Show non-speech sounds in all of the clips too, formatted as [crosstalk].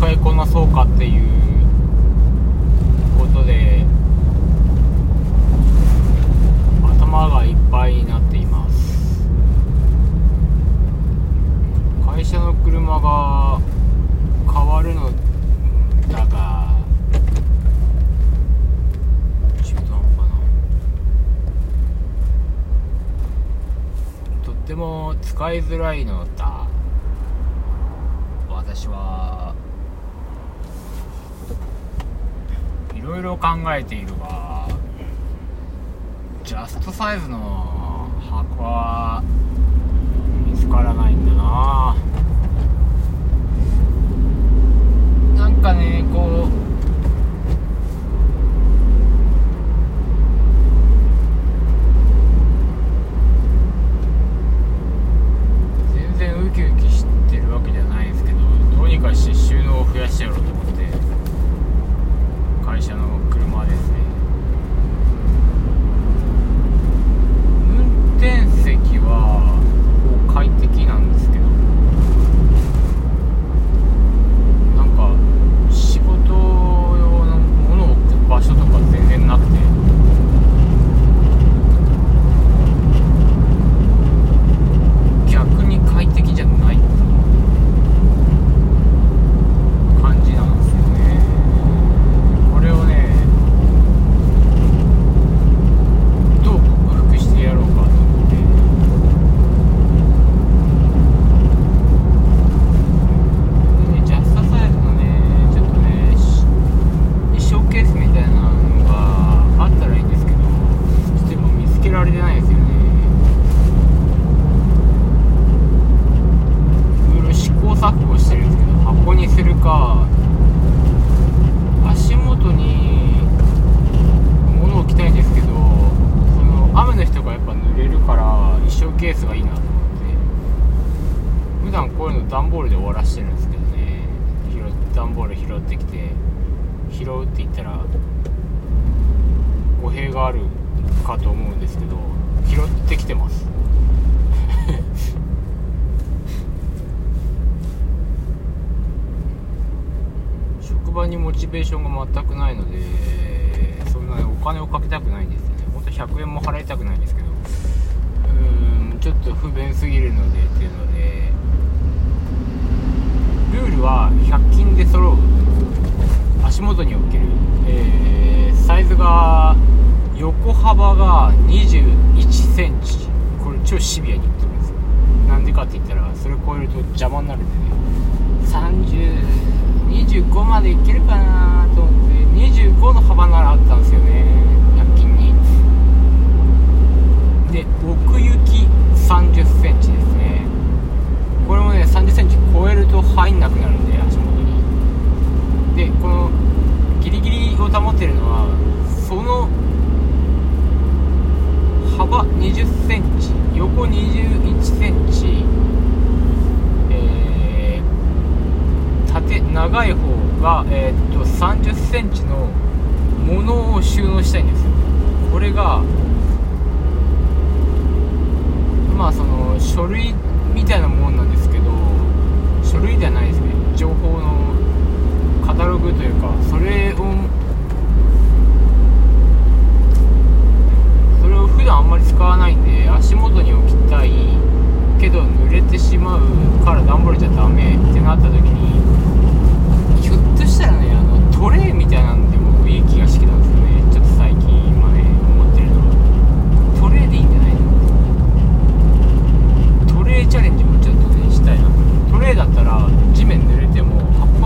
使いこなそうかっていうことで頭がいっぱいになっています。会社の車が変わるのだが中途半端な。とっても使いづらいのだ。私はいろいろ考えているがジャストサイズの箱は見つからないんだななんかねこう全然ウキウキしてるわけじゃないんですけどどうにかして収納を増やしてやろうと思って会社の車ですね運転席はこう快適なんですけどなんか仕事用のものを置く場所とか全然なくて逆に快適じゃないっていう感じなんですよねこれをねどう克服してやろうかと思ってでねジャストサイズのねちょっとねしショーケースみたいなのがあったらいいんですけどちょっと今見つけられてないですよねいろいろ試行錯誤してるんですけど箱にするか足元に物を置きたいんですけどその雨の日とかやっぱ濡れるから衣装ケースがいいなと思って普段ボールで終わらしてるんですけどね。拾段ボール拾ってきて拾うって言ったら語弊があるかと思うんですけど拾ってきてます。[laughs] 職場にモチベーションが全くないのでそんなにお金をかけたくないんですよね。本当100円も払いたくないんですけどうーんちょっと不便すぎるのでっていうのでルールは100均で揃う足元に置ける、えーサイズが横幅が2 1センチ。これ超シビアに言ってるんですよ。なんでかって言ったらそれ超えると邪魔になるんでね。3025までいけるかなと思って25の幅ならあったんですよね100均にで奥行き3 0センチですねこれもね3 0センチ超えると入んなくなるんで足元にでこのギリギリを保ってるのはその幅2 0センチ横2 1センチえー縦長い方が、えーっと3 0センチのものを収納したいんですよ。これがまあその書類みたいなもんなんですけど書類ではないですね。情報のカタログというかそれをそれを普段あんまり使わないんで足元に置きたいけど濡れてしまうから段ボールじゃダメってなった時にひょっとしたらねあのトレイみたいなんでもいい気がしてきたんですよねちょっと最近今ね思ってるのはトレイでいいんじゃないのトレイチャレンジもちょっとねしたいなトレイだったら地面濡れても箱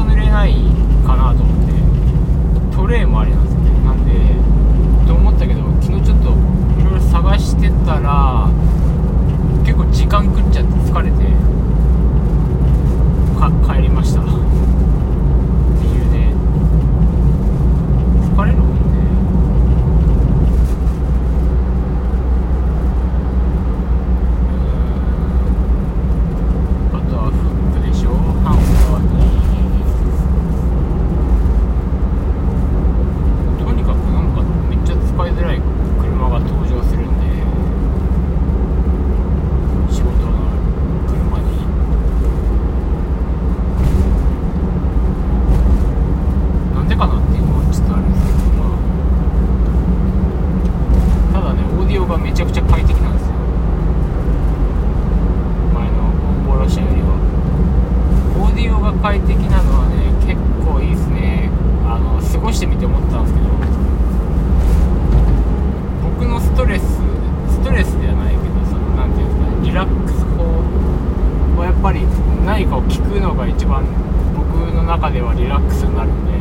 いいですね。あの過ごしてみて思ったんですけど僕のストレスストレスではないけどそのなんていうんですかねリラックス法はやっぱり何かを聞くのが一番僕の中ではリラックスになるんで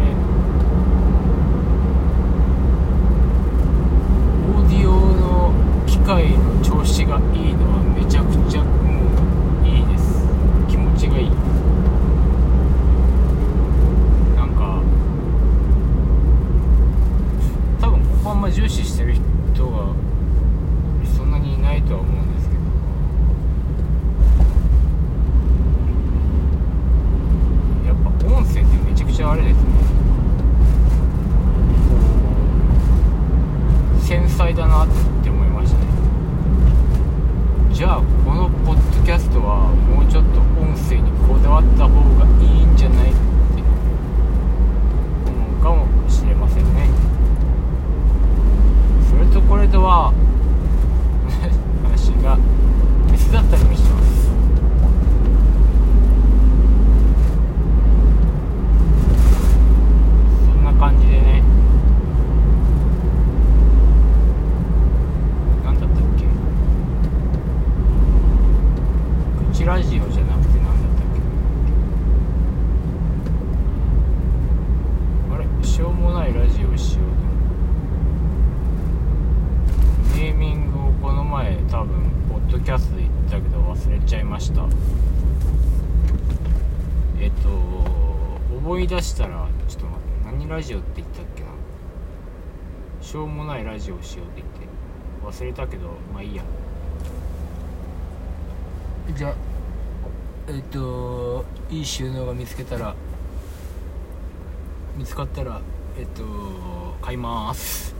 オーディオの機械の調子がいいのはめちゃくちゃもういいです気持ちがいいなんか多分ここあんま重視してる人がそんなにいないとは思うんですけどやっぱ音声ってめちゃくちゃあれですねこう繊細だなって思いましたねじゃあこのポッドキャストはもうちょっと音声にこだわった方がいいんじゃないって思うかもしれませんね。それとこれとは [laughs] 話が別だったりもしますそんな感じでね何だったっけ口ラジオじゃなくて何だったっけあれしょうもないラジオしようネーミングをこの前多分ポッキャストで言ったけど忘れちゃいました。えっと思い出したらちょっと待って何ラジオって言ったっけな？しょうもないラジオをしようって言って。忘れたけどまあいいや。じゃあえっといい収納が見つけたら見つかったらえっと買います。